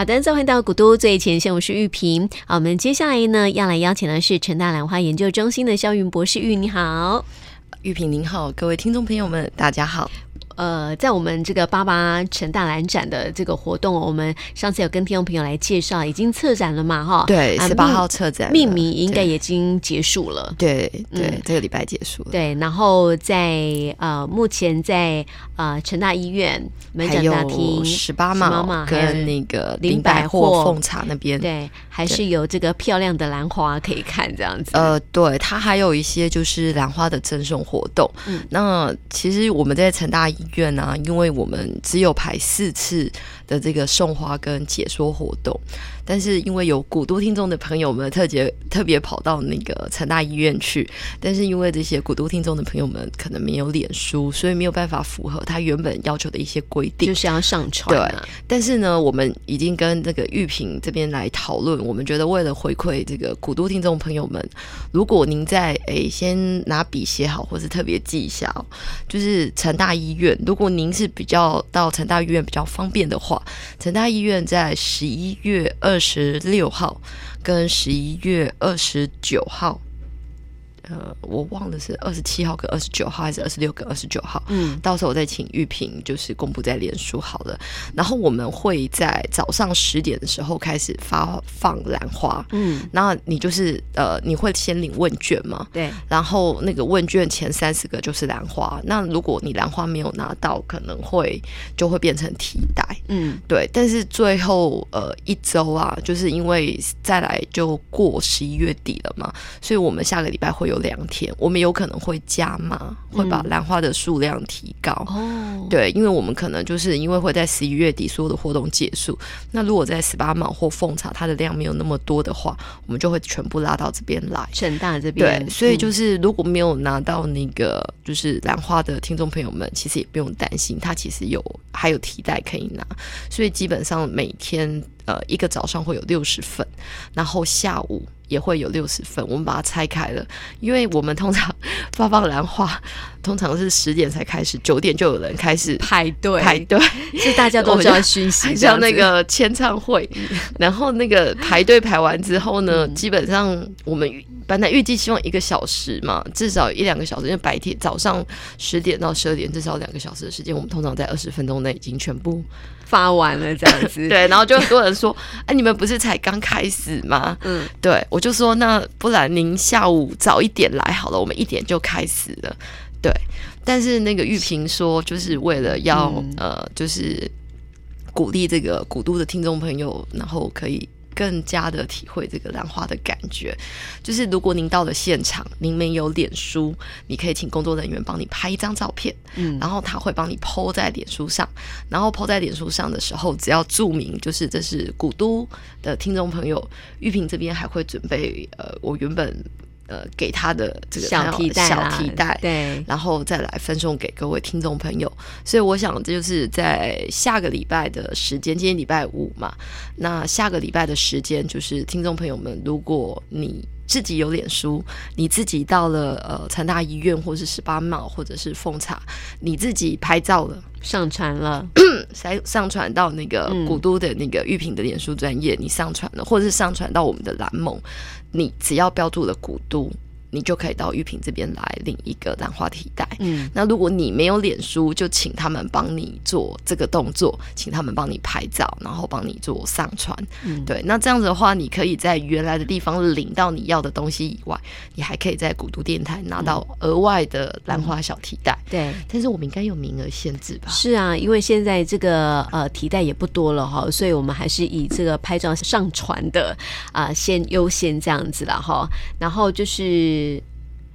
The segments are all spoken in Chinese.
好的，再回到古都最前线，我是玉萍。好，我们接下来呢要来邀请的是成大兰花研究中心的肖云博士，玉你好，玉萍您好，各位听众朋友们，大家好。呃，在我们这个八八成大兰展的这个活动，我们上次有跟听众朋友来介绍，已经策展了嘛？哈，对，十八号策展，命名应该已经结束了。对对，对嗯、这个礼拜结束了。对，然后在呃，目前在呃成大医院门诊大厅十八码跟那个林百货奉茶那边，对，还是有这个漂亮的兰花可以看，这样子。呃，对，它还有一些就是兰花的赠送活动。嗯，那其实我们在成大医院啊，因为我们只有排四次的这个送花跟解说活动。但是因为有古都听众的朋友们特别特别跑到那个成大医院去，但是因为这些古都听众的朋友们可能没有脸书，所以没有办法符合他原本要求的一些规定，就是要上传、啊。对，但是呢，我们已经跟这个玉萍这边来讨论，我们觉得为了回馈这个古都听众朋友们，如果您在诶先拿笔写好，或是特别记一下，就是成大医院，如果您是比较到成大医院比较方便的话，成大医院在十一月二。十六号跟十一月二十九号。呃，我忘了是二十七号跟二十九号，还是二十六跟二十九号。嗯，到时候我再请玉萍，就是公布在脸书好了。然后我们会在早上十点的时候开始发放兰花。嗯，然后你就是呃，你会先领问卷吗？对。然后那个问卷前三十个就是兰花。那如果你兰花没有拿到，可能会就会变成替代。嗯，对。但是最后呃一周啊，就是因为再来就过十一月底了嘛，所以我们下个礼拜会有。两天，我们有可能会加码，会把兰花的数量提高。哦、嗯，对，因为我们可能就是因为会在十一月底所有的活动结束。那如果在十八码或奉茶，它的量没有那么多的话，我们就会全部拉到这边来。成大这边，对，所以就是如果没有拿到那个就是兰花的听众朋友们，其实也不用担心，它其实有还有提袋可以拿。所以基本上每天呃一个早上会有六十份，然后下午。也会有六十分，我们把它拆开了，因为我们通常发放兰花，通常是十点才开始，九点就有人开始排队。排队，是大家都知道讯息，像那个签唱会，然后那个排队排完之后呢，嗯、基本上我们本来预计希望一个小时嘛，至少一两个小时，因为白天早上十点到十二点至少两个小时的时间，我们通常在二十分钟内已经全部。发完了这样子，对，然后就很多人说，哎，你们不是才刚开始吗？嗯，对，我就说，那不然您下午早一点来好了，我们一点就开始了。对，但是那个玉萍说，就是为了要、嗯、呃，就是鼓励这个古都的听众朋友，然后可以。更加的体会这个兰花的感觉，就是如果您到了现场，您没有脸书，你可以请工作人员帮你拍一张照片，嗯，然后他会帮你 po 在脸书上，然后 po 在脸书上的时候，只要注明就是这是古都的听众朋友，玉萍这边还会准备呃，我原本。呃，给他的这个小提袋，小提袋，对，然后再来分送给各位听众朋友。所以我想，这就是在下个礼拜的时间，今天礼拜五嘛，那下个礼拜的时间，就是听众朋友们，如果你自己有脸书，你自己到了呃成大医院，或是十八码，或者是奉茶，你自己拍照了，上传了，上上传到那个古都的那个玉屏的脸书专业，你上传了，或者是上传到我们的蓝盟。你只要标注了古都，你就可以到玉萍这边来领一个兰花提袋。嗯，那如果你没有脸书，就请他们帮你做这个动作，请他们帮你拍照，然后帮你做上传。嗯，对，那这样子的话，你可以在原来的地方领到你要的东西以外，你还可以在古都电台拿到额外的兰花小提袋。嗯。对，但是我们应该有名额限制吧？是啊，因为现在这个呃提袋也不多了哈，所以我们还是以这个拍照上传的啊、呃、先优先这样子了哈。然后就是。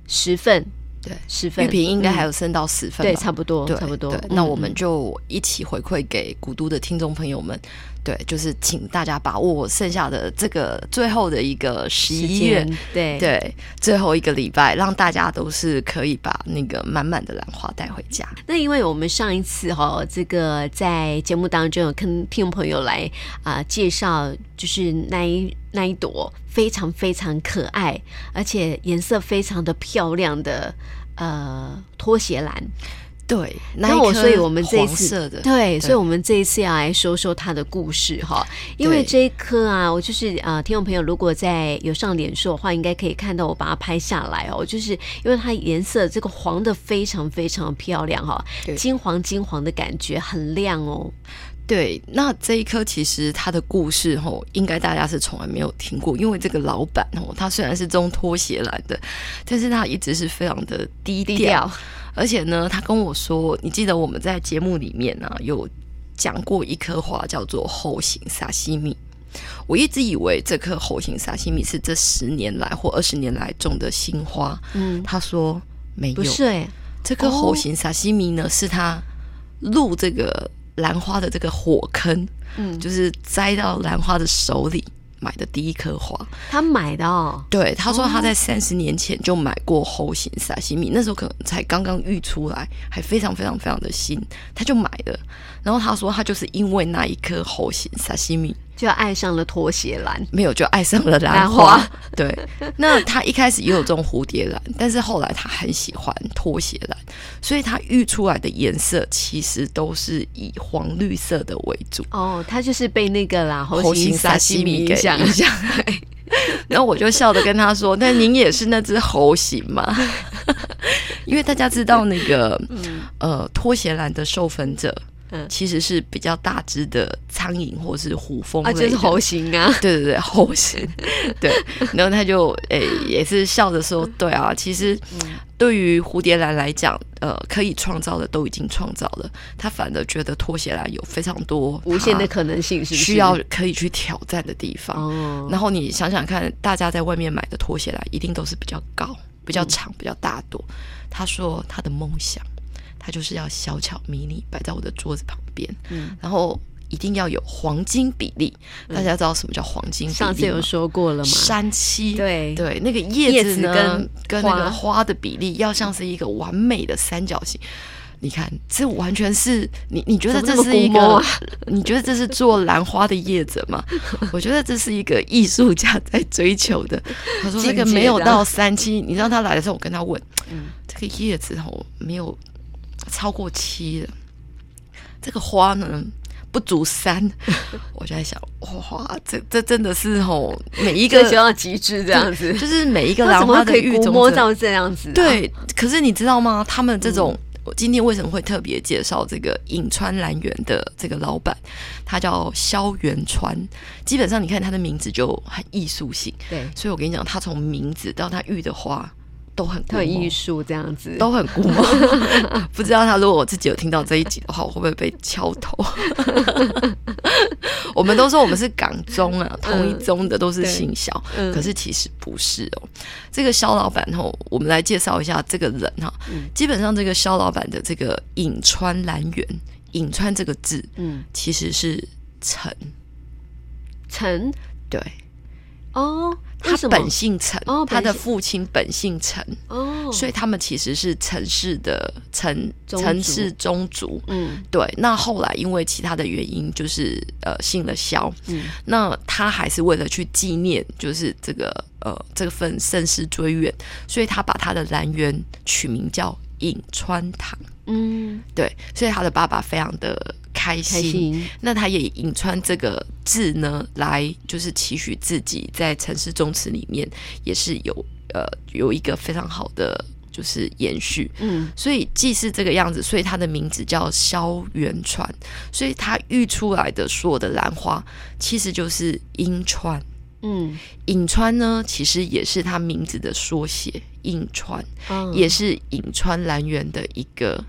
十份，对，十份，玉萍应该还有剩到十份，对，差不多，差不多。对，那我们就一起回馈给古都的听众朋友们。对，就是请大家把握剩下的这个最后的一个十一月，对对，最后一个礼拜，让大家都是可以把那个满满的兰花带回家。那因为我们上一次哈、哦，这个在节目当中有跟听众朋友来啊、呃、介绍，就是那一那一朵非常非常可爱，而且颜色非常的漂亮的呃拖鞋兰。对，那我所以我们这一次的对，所以我们这一次要来说说它的故事哈。因为这一颗啊，我就是呃，听众朋友如果在有上脸书的话，应该可以看到我把它拍下来哦。就是因为它颜色这个黄的非常非常漂亮哈，金黄金黄的感觉很亮哦。对，那这一颗其实它的故事吼，应该大家是从来没有听过，因为这个老板吼，他虽然是中拖鞋来的，但是他一直是非常的低调，低调，而且呢，他跟我说，你记得我们在节目里面呢、啊、有讲过一颗花叫做猴形萨西米，我一直以为这颗猴形萨西米是这十年来或二十年来种的新花，嗯，他说没有，不是哎，这颗猴形萨西米呢、哦、是他录这个。兰花的这个火坑，嗯，就是栽到兰花的手里买的第一颗花，他买的哦。对，他说他在三十年前就买过猴形沙西米，那时候可能才刚刚育出来，还非常非常非常的新，他就买了。然后他说他就是因为那一颗猴形沙西米。就爱上了拖鞋兰，没有就爱上了兰花。对，那他一开始也有这种蝴蝶兰，但是后来他很喜欢拖鞋兰，所以他育出来的颜色其实都是以黄绿色的为主。哦，他就是被那个啦猴形沙西米给影响。然后我就笑着跟他说：“那您也是那只猴形吗？” 因为大家知道那个呃拖鞋兰的授粉者。嗯，其实是比较大只的苍蝇或是虎蜂啊，就是猴形啊，对对对，猴形，对。然后他就诶、欸、也是笑着说，对啊，其实对于蝴蝶兰来讲，呃，可以创造的都已经创造了，他反而觉得拖鞋兰有非常多无限的可能性，是需要可以去挑战的地方。哦，然后你想想看，大家在外面买的拖鞋兰一定都是比较高、比较长、比较大朵。他说他的梦想。它就是要小巧迷你，摆在我的桌子旁边，嗯，然后一定要有黄金比例。大家知道什么叫黄金比例？上次有说过了吗？三七，对对，那个叶子呢，跟跟那个花的比例要像是一个完美的三角形。你看，这完全是你你觉得这是一个？你觉得这是做兰花的叶子吗？我觉得这是一个艺术家在追求的。他说这个没有到三七，你知道他来的时候，我跟他问，嗯，这个叶子哦没有。超过七了，这个花呢不足三，我就在想，哇，这这真的是吼，每一个 就要极致这样子，就是每一个兰花的育种摸到这样子，啊。对，可是你知道吗？他们这种，嗯、我今天为什么会特别介绍这个颍川兰园的这个老板？他叫萧元川。基本上你看他的名字就很艺术性，对，所以我跟你讲，他从名字到他育的花。都很特艺术这样子，都很古毛。不知道他如果我自己有听到这一集的话，我会不会被敲头？我们都说我们是港中啊，同一宗的都是姓萧，嗯、可是其实不是哦。这个肖老板吼，我们来介绍一下这个人哈。嗯、基本上这个肖老板的这个颍川兰园，颍川这个字，嗯，其实是陈，陈，对。哦，他本姓陈，哦、他的父亲本姓陈，哦，所以他们其实是陈氏的陈陈氏宗族，嗯，对。那后来因为其他的原因，就是呃姓了萧，嗯，那他还是为了去纪念，就是这个呃这份盛世追远，所以他把他的来源取名叫隐川堂，嗯，对，所以他的爸爸非常的。开心，开心，那他也隐川这个字呢，来就是期许自己在城市宗祠里面也是有呃有一个非常好的就是延续，嗯，所以既是这个样子，所以他的名字叫萧元川，所以他育出来的所有的兰花其实就是隐川，嗯，隐川呢其实也是他名字的缩写，隐川，嗯，也是隐川兰园的一个。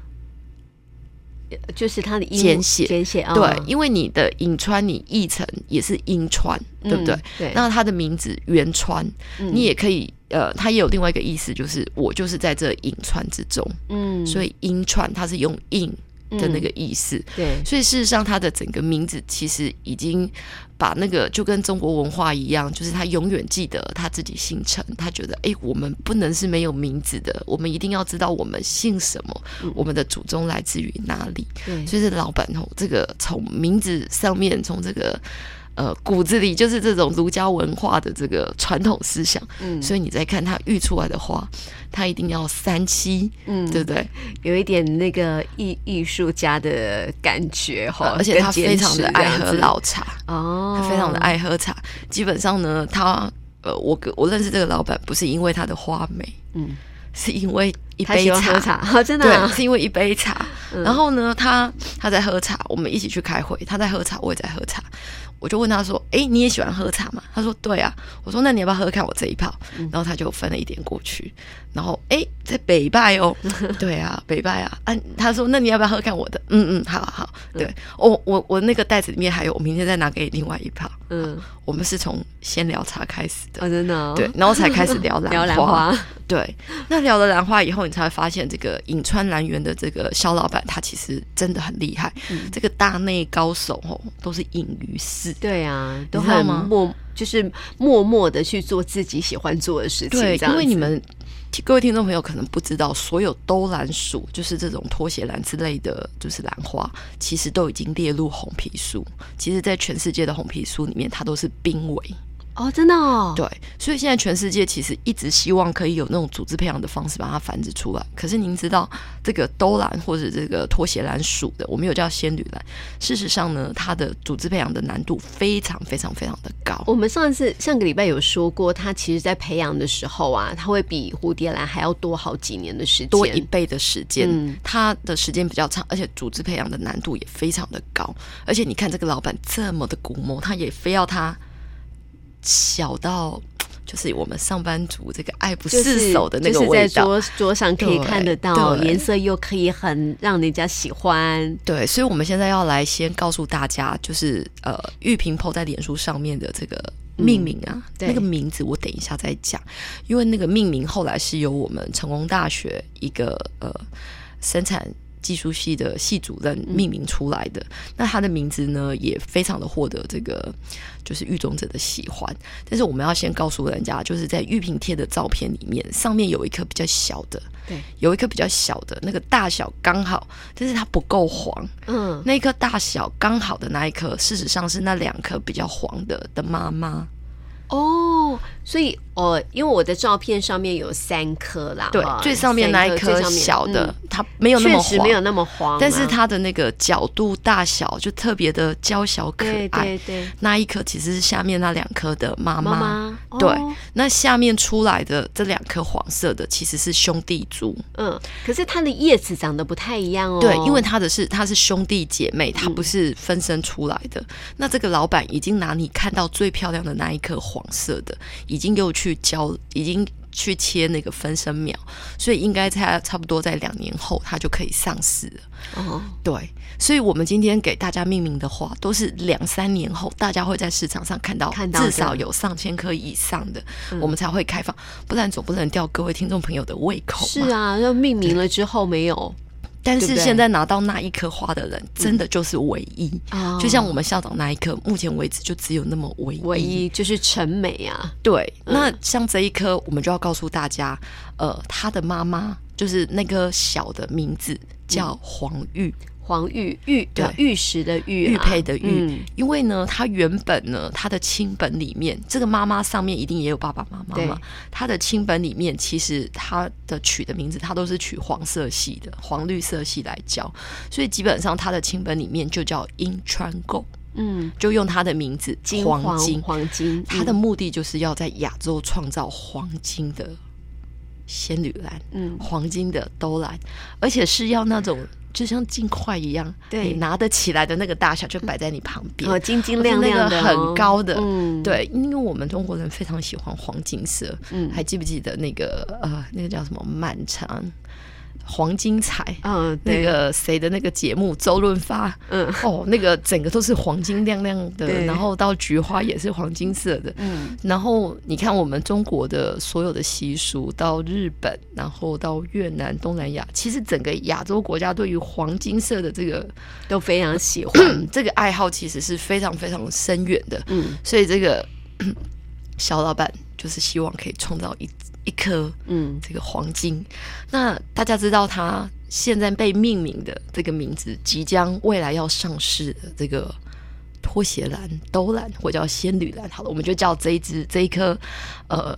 就是它的简写，简写啊，对，因为你的颍川你译成也是颍川，嗯、对不对？对。那它的名字元川，嗯、你也可以，呃，它也有另外一个意思，就是我就是在这颍川之中，嗯，所以英川它是用阴。的那个意思，嗯、对，所以事实上，他的整个名字其实已经把那个就跟中国文化一样，就是他永远记得他自己姓陈，他觉得哎、欸，我们不能是没有名字的，我们一定要知道我们姓什么，嗯、我们的祖宗来自于哪里。对，所以这老板哦，这个从名字上面，从这个呃骨子里就是这种儒家文化的这个传统思想，嗯，所以你再看他育出来的花，他一定要三七，嗯，对不对？有一点那个艺艺术家的感觉哈，而且他非常的爱喝老茶哦，他非常的爱喝茶。基本上呢，他呃，我我认识这个老板不是因为他的花美，嗯，是因为一杯茶，茶 真的、啊、对，是因为一杯茶。嗯、然后呢，他他在喝茶，我们一起去开会，他在喝茶，我也在喝茶。我就问他说：“哎，你也喜欢喝茶吗？”他说：“对啊。”我说：“那你要不要喝看我这一泡？”然后他就分了一点过去。然后哎，在北拜哦，对啊，北拜啊。啊，他说：“那你要不要喝看我的？”嗯嗯，好好。对，我我我那个袋子里面还有，我明天再拿给你另外一泡。嗯，我们是从先聊茶开始的，真的。对，然后才开始聊 兰花。对，那聊了兰花以后，你才会发现这个颍川兰园的这个肖老板，他其实真的很厉害。这个大内高手哦，都是隐于市。对啊，都很默，就是默默的去做自己喜欢做的事情。对，因为你们各位听众朋友可能不知道，所有兜兰属，就是这种拖鞋兰之类的，就是兰花，其实都已经列入红皮书。其实，在全世界的红皮书里面，它都是濒危。哦，真的哦，对，所以现在全世界其实一直希望可以有那种组织培养的方式把它繁殖出来。可是您知道，这个兜兰或者这个拖鞋兰属的，我们有叫仙女兰。事实上呢，它的组织培养的难度非常非常非常的高。我们上一次上个礼拜有说过，它其实在培养的时候啊，它会比蝴蝶兰还要多好几年的时间，多一倍的时间。嗯，它的时间比较长，而且组织培养的难度也非常的高。而且你看这个老板这么的古摸，他也非要他。小到就是我们上班族这个爱不释手的那个味道，就是在桌桌上可以看得到，颜色又可以很让人家喜欢。对，所以我们现在要来先告诉大家，就是呃，玉萍 PO 在脸书上面的这个命名啊，嗯、那个名字我等一下再讲，因为那个命名后来是由我们成功大学一个呃生产。技术系的系主任命名出来的，嗯、那他的名字呢也非常的获得这个就是育种者的喜欢。但是我们要先告诉人家，就是在玉屏贴的照片里面，上面有一颗比较小的，对，有一颗比较小的那个大小刚好，但是它不够黄。嗯，那颗大小刚好的那一颗，事实上是那两颗比较黄的的妈妈。哦，所以。哦，因为我的照片上面有三颗啦，对，最上面那一颗小的，它没有那么黄，确实没有那么黄，但是它的那个角度大小就特别的娇小可爱。对对，那一颗其实是下面那两颗的妈妈，对，那下面出来的这两颗黄色的其实是兄弟株。嗯，可是它的叶子长得不太一样哦。对，因为它的是它是兄弟姐妹，它不是分生出来的。那这个老板已经拿你看到最漂亮的那一颗黄色的，已经又去。去交已经去切那个分生苗，所以应该在差不多在两年后，它就可以上市了。哦，对，所以我们今天给大家命名的话，都是两三年后，大家会在市场上看到，至少有上千颗以上的，我们才会开放，不然总不能吊各位听众朋友的胃口。是啊，要命名了之后没有。但是现在拿到那一颗花的人，真的就是唯一。嗯、就像我们校长那一颗，目前为止就只有那么唯一，唯一就是陈美啊。对，嗯、那像这一颗，我们就要告诉大家，呃，他的妈妈就是那个小的名字叫黄玉。黄玉玉对玉石的玉玉佩的玉，嗯、因为呢，他原本呢，他的亲本里面，这个妈妈上面一定也有爸爸妈妈嘛。他的亲本里面，其实他的取的名字，他都是取黄色系的，黄绿色系来叫，所以基本上他的亲本里面就叫樱川购，嗯，就用他的名字黄金。黄金，他的目的就是要在亚洲创造黄金的仙女兰，嗯，黄金的兜兰，而且是要那种。就像镜块一样，对，你拿得起来的那个大小就摆在你旁边，哦，晶晶亮亮的，很高的，嗯，对，因为我们中国人非常喜欢黄金色，嗯，还记不记得那个呃，那个叫什么？满城？黄金彩，嗯，那个谁的那个节目，周润发，嗯，哦，那个整个都是黄金亮亮的，然后到菊花也是黄金色的，嗯，然后你看我们中国的所有的习俗，到日本，然后到越南、东南亚，其实整个亚洲国家对于黄金色的这个都非常喜欢，这个爱好其实是非常非常深远的，嗯，所以这个 小老板就是希望可以创造一。一颗，嗯，这个黄金。嗯、那大家知道，它现在被命名的这个名字，即将未来要上市的这个拖鞋兰、兜兰，或叫仙女兰。好了，我们就叫这一只这一颗，呃，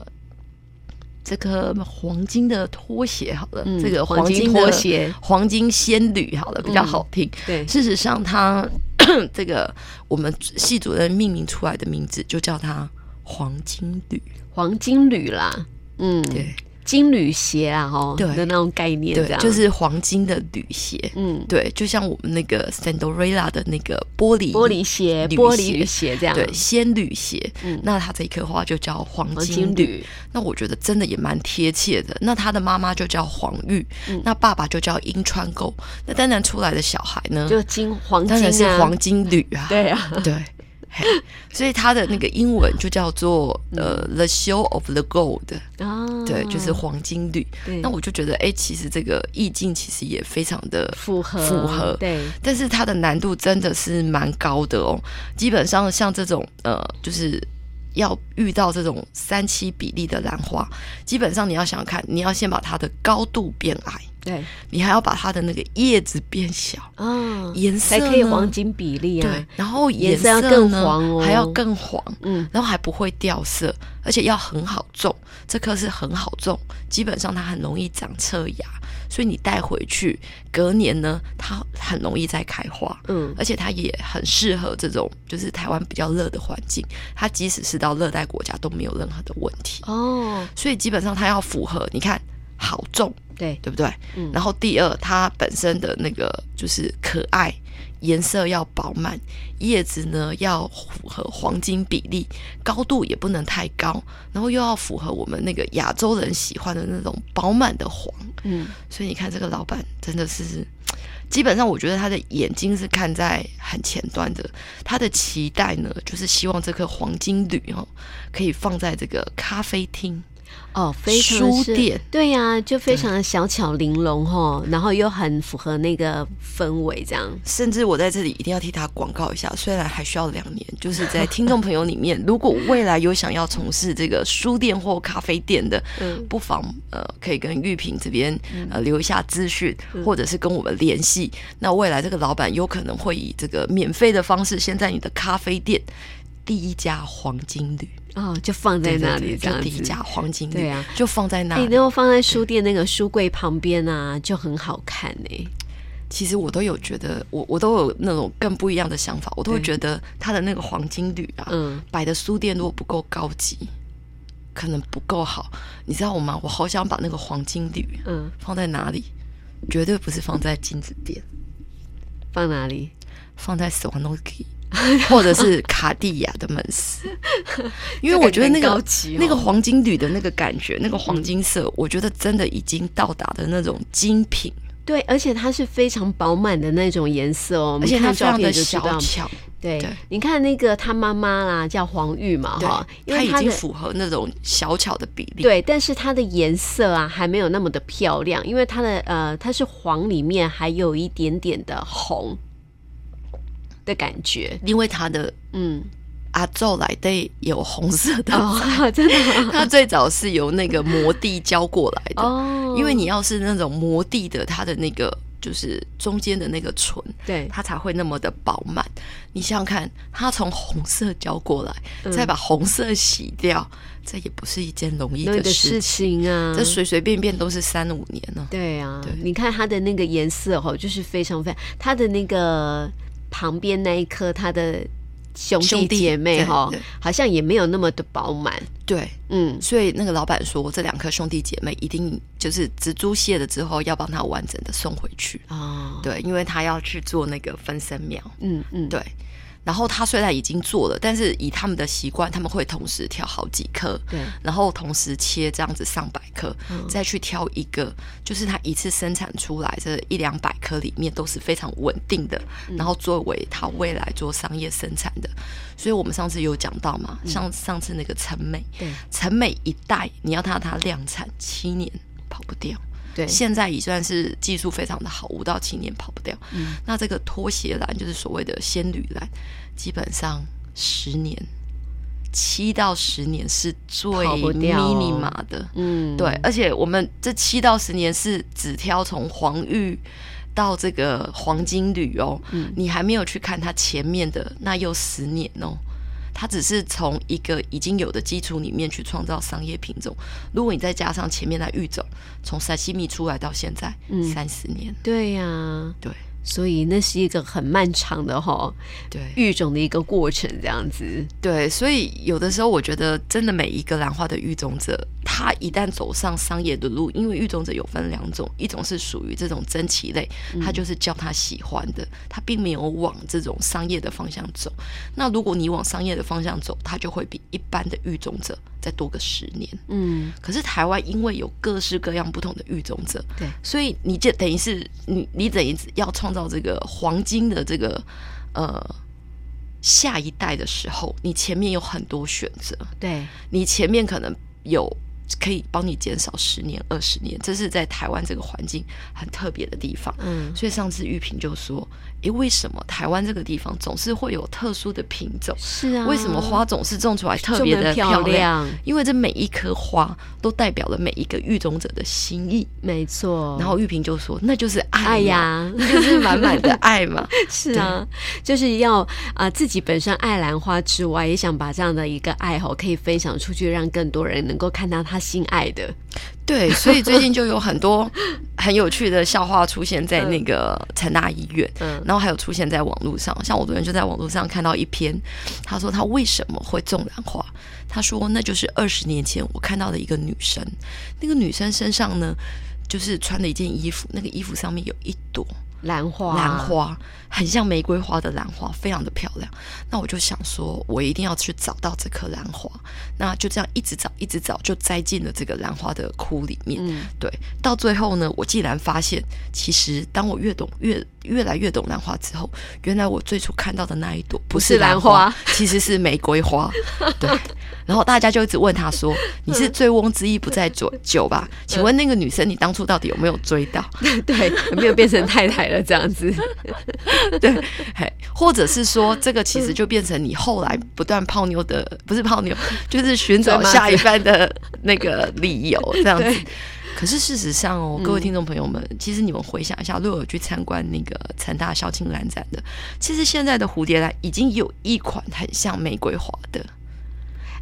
这颗黄金的拖鞋。好了，嗯、这个黄金拖鞋，黄金仙女。好了，比较好听。嗯、对，事实上它，它 这个我们系主任命名出来的名字就叫它黄金旅，黄金旅啦。嗯，对。金缕鞋啊，哈，对。的那种概念，对，就是黄金的旅鞋，嗯，对，就像我们那个 Sandorella 的那个玻璃玻璃鞋，玻璃旅鞋这样，对，仙女鞋，嗯，那它这一颗花就叫黄金旅，那我觉得真的也蛮贴切的。那他的妈妈就叫黄玉，那爸爸就叫樱川购，那当然出来的小孩呢，就金黄金，当然是黄金旅啊，对啊，对。所以它的那个英文就叫做呃、uh,，The Show of the Gold 啊、哦，对，就是黄金绿。那我就觉得，哎、欸，其实这个意境其实也非常的符合，符合。对，但是它的难度真的是蛮高的哦。基本上像这种呃，就是要遇到这种三七比例的兰花，基本上你要想想看，你要先把它的高度变矮。对，你还要把它的那个叶子变小嗯，颜色才可以黄金比例啊。对，然后颜色要更黄哦，还要更黄，嗯，然后还不会掉色，而且要很好种。这棵是很好种，基本上它很容易长侧芽，所以你带回去，隔年呢，它很容易再开花。嗯，而且它也很适合这种就是台湾比较热的环境，它即使是到热带国家都没有任何的问题哦。所以基本上它要符合，你看好重。对，对不对？嗯。然后第二，它本身的那个就是可爱，颜色要饱满，叶子呢要符合黄金比例，高度也不能太高，然后又要符合我们那个亚洲人喜欢的那种饱满的黄。嗯。所以你看，这个老板真的是，基本上我觉得他的眼睛是看在很前端的，他的期待呢，就是希望这颗黄金铝哦，可以放在这个咖啡厅。哦，非常书店对呀、啊，就非常的小巧玲珑哈，然后又很符合那个氛围，这样。甚至我在这里一定要替他广告一下，虽然还需要两年，就是在听众朋友里面，如果未来有想要从事这个书店或咖啡店的，嗯，不妨呃可以跟玉萍这边呃留一下资讯，或者是跟我们联系。那未来这个老板有可能会以这个免费的方式，先在你的咖啡店第一家黄金旅。哦，就放在那里，这样子，就第一家黄金对啊，就放在那里。然后放在书店那个书柜旁边啊，就很好看呢。其实我都有觉得，我我都有那种更不一样的想法，我都会觉得它的那个黄金旅啊，嗯，摆的书店如果不够高级，可能不够好，你知道吗？我好想把那个黄金旅，嗯，放在哪里？绝对不是放在金子店，放哪里？放在斯瓦诺基。或者是卡地亚的门市，因为我觉得那个、哦、那个黄金铝的那个感觉，那个黄金色，嗯、我觉得真的已经到达的那种精品。对，而且它是非常饱满的那种颜色哦，而且它非常的小巧。对，对你看那个他妈妈啦，叫黄玉嘛，哈，因为它已经符合那种小巧的比例。对，但是它的颜色啊，还没有那么的漂亮，因为它的呃，它是黄里面还有一点点的红。的感觉，因为他的嗯，阿昼来的有红色的哦，真的，他最早是由那个磨地教过来的哦。因为你要是那种磨地的，它的那个就是中间的那个唇，对，它才会那么的饱满。你想想看，他从红色教过来，嗯、再把红色洗掉，这也不是一件容易的事情，事情啊。这随随便便都是三五年呢。对啊，对，你看它的那个颜色哈，就是非常非常，它的那个。旁边那一颗，他的兄弟姐妹哈，好像也没有那么的饱满。对，嗯，所以那个老板说，这两颗兄弟姐妹一定就是植株谢了之后，要帮他完整的送回去哦。对，因为他要去做那个分生苗。嗯嗯，对。然后他虽然已经做了，但是以他们的习惯，他们会同时挑好几颗，对，然后同时切这样子上百颗，嗯、再去挑一个，就是他一次生产出来这一两百颗里面都是非常稳定的，嗯、然后作为他未来做商业生产的。所以我们上次有讲到嘛，像、嗯、上次那个陈美，对，陈美一代你要他他量产七年跑不掉。对，现在已算是技术非常的好，五到七年跑不掉。嗯，那这个拖鞋蓝就是所谓的仙女蓝，基本上十年，七到十年是最 minima 的。嗯，对，而且我们这七到十年是只挑从黄玉到这个黄金旅哦，嗯，你还没有去看它前面的那又十年哦，它只是从一个已经有的基础里面去创造商业品种。如果你再加上前面的育种，从塞西米出来到现在，嗯，三十年，对呀，啊，对。所以那是一个很漫长的哈，对育种的一个过程，这样子。对，所以有的时候我觉得，真的每一个兰花的育种者，他一旦走上商业的路，因为育种者有分两种，一种是属于这种珍奇类，他就是叫他喜欢的，他并没有往这种商业的方向走。那如果你往商业的方向走，他就会比一般的育种者再多个十年。嗯，可是台湾因为有各式各样不同的育种者，对，所以你这等于是你你等于要创造。到这个黄金的这个呃下一代的时候，你前面有很多选择，对，你前面可能有可以帮你减少十年、二十年，这是在台湾这个环境很特别的地方。嗯，所以上次玉萍就说。诶，为什么台湾这个地方总是会有特殊的品种？是啊，为什么花总是种出来特别的漂亮？漂亮，因为这每一颗花都代表了每一个育种者的心意。没错。然后玉萍就说：“那就是爱，爱呀，那就是满满的爱嘛。”是啊，就是要啊、呃、自己本身爱兰花之外，也想把这样的一个爱好可以分享出去，让更多人能够看到他心爱的。对，所以最近就有很多很有趣的笑话出现在那个成大医院，嗯，然后还有出现在网络上。像我昨天就在网络上看到一篇，他说他为什么会种兰花？他说那就是二十年前我看到的一个女生，那个女生身上呢，就是穿了一件衣服，那个衣服上面有一朵。兰花，兰花很像玫瑰花的兰花，非常的漂亮。那我就想说，我一定要去找到这颗兰花。那就这样一直找，一直找，就栽进了这个兰花的窟里面。嗯，对。到最后呢，我竟然发现，其实当我越懂越越来越懂兰花之后，原来我最初看到的那一朵不是兰花，其实是玫瑰花。对。然后大家就一直问他说：“你是醉翁之意不在酒酒吧？请问那个女生，你当初到底有没有追到？对，有没有变成太太了？这样子？对，嘿，或者是说，这个其实就变成你后来不断泡妞的，不是泡妞，就是寻找下一半的那个理由，这样子。可是事实上哦，各位听众朋友们，其实你们回想一下，如果有去参观那个成大校庆兰展的，其实现在的蝴蝶兰已经有一款很像玫瑰花的。”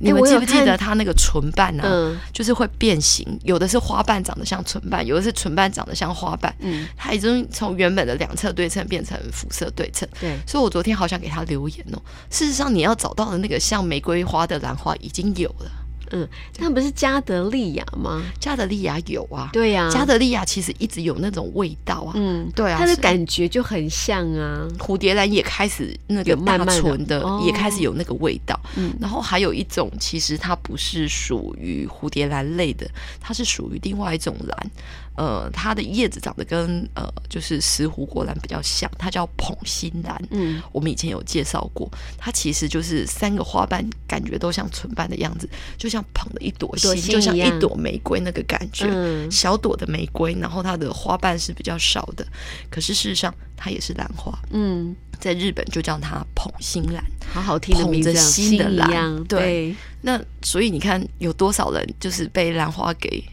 你们记不记得它那个唇瓣呢？嗯，就是会变形，有的是花瓣长得像唇瓣，有的是唇瓣长得像花瓣。嗯，它已经从原本的两侧对称变成辐射对称。对，所以我昨天好想给他留言哦。事实上，你要找到的那个像玫瑰花的兰花已经有了。嗯，那不是加德利亚吗？加德利亚有啊，对呀、啊，加德利亚其实一直有那种味道啊，嗯，对啊，它的感觉就很像啊。蝴蝶兰也开始那个大纯的，慢慢的也开始有那个味道。嗯，然后还有一种，其实它不是属于蝴蝶兰类的，它是属于另外一种兰。呃，它的叶子长得跟呃，就是石斛国兰比较像，它叫捧心兰。嗯，我们以前有介绍过，它其实就是三个花瓣，感觉都像唇瓣的样子，就像捧了一朵心，心就像一朵玫瑰那个感觉，嗯，小朵的玫瑰，然后它的花瓣是比较少的，可是事实上它也是兰花。嗯，在日本就叫它捧心兰，好好听的名字，心的兰。对，对，那所以你看有多少人就是被兰花给。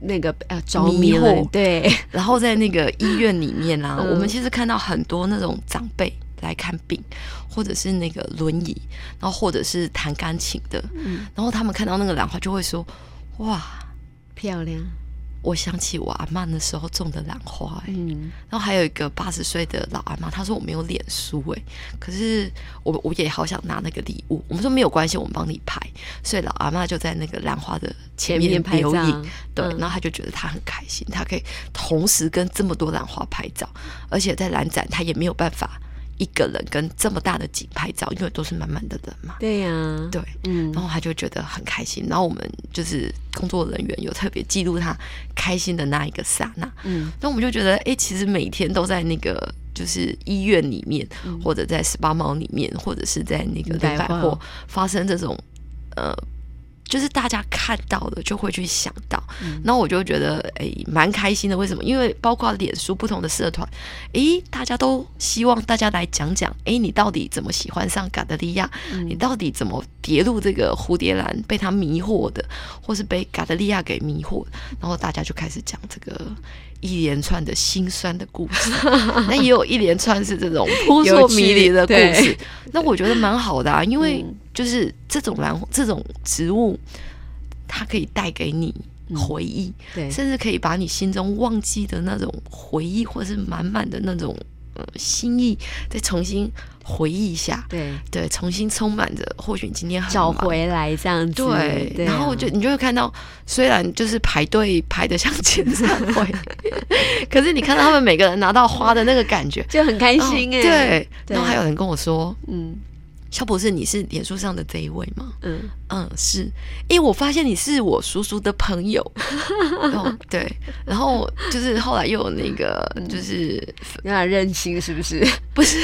那个呃着迷了，对。然后在那个医院里面啊，嗯、我们其实看到很多那种长辈来看病，或者是那个轮椅，然后或者是弹钢琴的，嗯，然后他们看到那个兰花就会说：“哇，漂亮。”我想起我阿嬷那时候种的兰花，欸，嗯，然后还有一个八十岁的老阿妈，她说我没有脸书，哎，可是我我也好想拿那个礼物。我们说没有关系，我们帮你拍。所以老阿妈就在那个兰花的前面留影，对，然后她就觉得她很开心，她可以同时跟这么多兰花拍照，而且在兰展她也没有办法。一个人跟这么大的景拍照，因为都是满满的人嘛。对呀、啊，对，嗯，然后他就觉得很开心。然后我们就是工作人员有特别记录他开心的那一个刹那。嗯，那我们就觉得，哎、欸，其实每天都在那个就是医院里面，嗯、或者在 SPA mall 里面，或者是在那个百货发生这种呃。就是大家看到的就会去想到，嗯、然后我就觉得诶蛮开心的。为什么？因为包括脸书不同的社团，诶大家都希望大家来讲讲，诶你到底怎么喜欢上嘎德利亚？嗯、你到底怎么跌入这个蝴蝶兰被他迷惑的，或是被嘎德利亚给迷惑？然后大家就开始讲这个一连串的心酸的故事，那也有一连串是这种扑朔迷离的故事。那我觉得蛮好的啊，因为就是这种兰这种植物，它可以带给你回忆，对，甚至可以把你心中忘记的那种回忆，或是满满的那种。心意再重新回忆一下，对对，重新充满着，或许你今天找回来这样子，对。对啊、然后就你就会看到，虽然就是排队排的像签唱会，可是你看到他们每个人拿到花的那个感觉，就很开心哎、欸。对，然后还有人跟我说，嗯。肖博士，你是脸书上的这一位吗？嗯嗯，是。因为我发现你是我叔叔的朋友。哦，对。然后就是后来又有那个，就是有点任性，是不是？不是。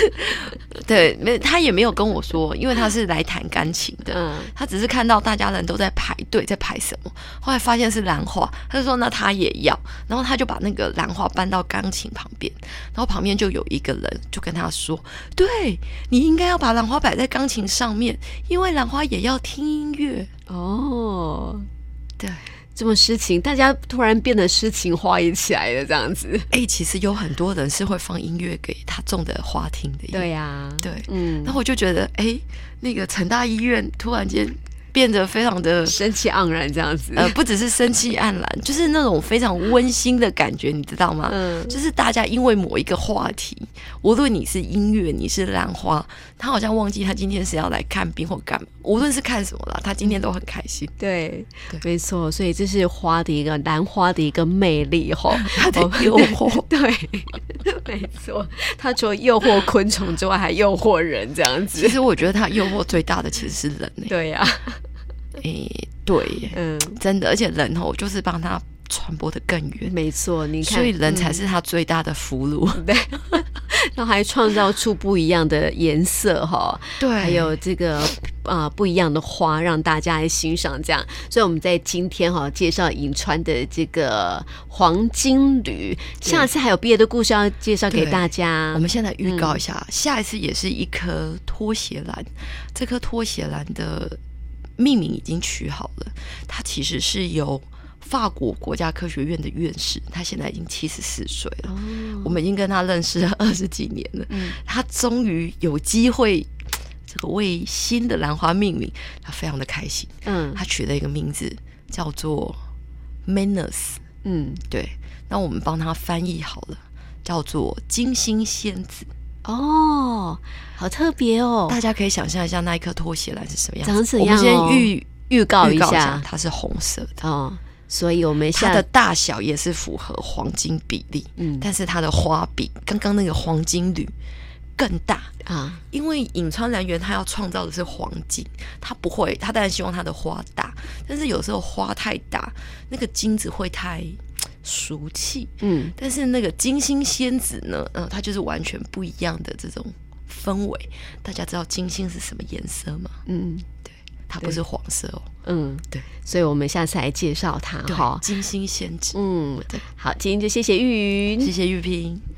对，没他也没有跟我说，因为他是来弹钢琴的。嗯。他只是看到大家人都在排队，在排什么，后来发现是兰花，他就说那他也要。然后他就把那个兰花搬到钢琴旁边，然后旁边就有一个人就跟他说：“对，你应该要把兰花摆在钢。”钢琴上面，因为兰花也要听音乐哦。对，这么诗情，大家突然变得诗情画意起来了，这样子。哎、欸，其实有很多人是会放音乐给他种的花听的。对呀、啊，对，嗯。然后我就觉得，哎、欸，那个成大医院突然间。变得非常的生气盎然，这样子，呃，不只是生气盎然，就是那种非常温馨的感觉，你知道吗？嗯，就是大家因为某一个话题，无论你是音乐，你是兰花，他好像忘记他今天是要来看病或干嘛，无论是看什么啦，他今天都很开心。对，对，没错，所以这是花的一个兰花的一个魅力哈，它的诱惑，对，没错，它除了诱惑昆虫之外，还诱惑人，这样子。其实我觉得它诱惑最大的其实是人、欸，对呀、啊。诶、欸，对，嗯，真的，而且人哦，就是帮他传播的更远，没错，你看，所以人才是他最大的俘虏，嗯、对，然后还创造出不一样的颜色哈，对，还有这个啊、呃、不一样的花让大家来欣赏，这样，所以我们在今天哈介绍银川的这个黄金铝，下次还有别的故事要介绍给大家，我们现在预告一下，嗯、下一次也是一颗拖鞋兰，这颗拖鞋兰的。命名已经取好了，他其实是由法国国家科学院的院士，他现在已经七十四岁了。哦、我们已经跟他认识了 二十几年了。嗯、他终于有机会，这个为新的兰花命名，他非常的开心。嗯，他取了一个名字叫做 Manus。嗯，对。那我们帮他翻译好了，叫做金星仙子。哦，好特别哦！大家可以想象一下那一颗拖鞋蓝是什么样子？长怎样？我们先预预告一下，它是红色的哦。所以我们它的大小也是符合黄金比例，嗯，但是它的花比刚刚那个黄金铝更大啊。因为隐川兰园它要创造的是黄金，它不会，它当然希望它的花大，但是有时候花太大，那个金子会太。俗气，嗯，但是那个金星仙子呢，嗯、呃，它就是完全不一样的这种氛围。大家知道金星是什么颜色吗？嗯，对，它不是黄色哦。嗯，对，所以我们下次来介绍它哈。金星仙子，嗯，对，好，今天就谢谢玉云，谢谢玉萍。